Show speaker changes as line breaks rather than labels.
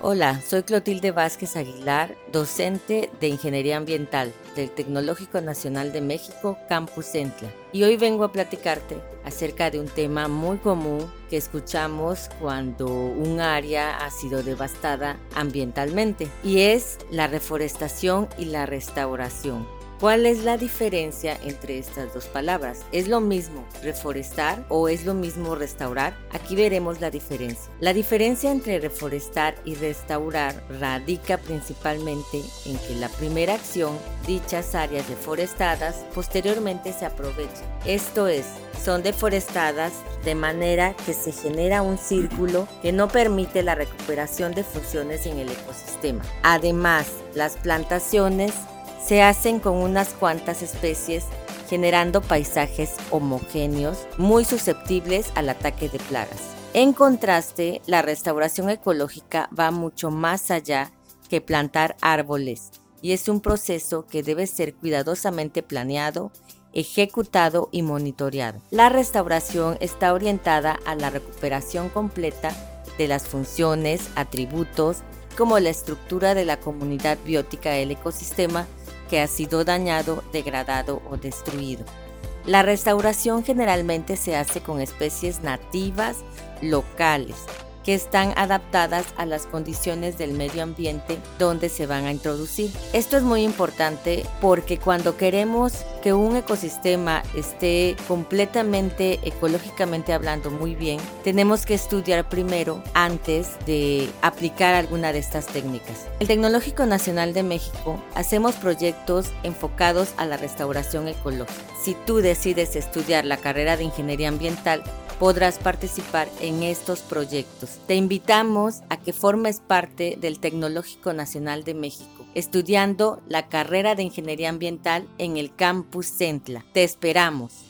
Hola, soy Clotilde Vázquez Aguilar, docente de Ingeniería Ambiental del Tecnológico Nacional de México, Campus Centla. Y hoy vengo a platicarte acerca de un tema muy común que escuchamos cuando un área ha sido devastada ambientalmente, y es la reforestación y la restauración. ¿Cuál es la diferencia entre estas dos palabras? ¿Es lo mismo reforestar o es lo mismo restaurar? Aquí veremos la diferencia. La diferencia entre reforestar y restaurar radica principalmente en que la primera acción, dichas áreas deforestadas, posteriormente se aprovechan. Esto es, son deforestadas de manera que se genera un círculo que no permite la recuperación de funciones en el ecosistema. Además, las plantaciones se hacen con unas cuantas especies generando paisajes homogéneos muy susceptibles al ataque de plagas. En contraste, la restauración ecológica va mucho más allá que plantar árboles y es un proceso que debe ser cuidadosamente planeado, ejecutado y monitoreado. La restauración está orientada a la recuperación completa de las funciones, atributos, como la estructura de la comunidad biótica del ecosistema que ha sido dañado, degradado o destruido. La restauración generalmente se hace con especies nativas locales que están adaptadas a las condiciones del medio ambiente donde se van a introducir. Esto es muy importante porque cuando queremos que un ecosistema esté completamente ecológicamente hablando muy bien, tenemos que estudiar primero antes de aplicar alguna de estas técnicas. El Tecnológico Nacional de México hacemos proyectos enfocados a la restauración ecológica. Si tú decides estudiar la carrera de ingeniería ambiental, podrás participar en estos proyectos. Te invitamos a que formes parte del Tecnológico Nacional de México, estudiando la carrera de Ingeniería Ambiental en el Campus Centla. Te esperamos.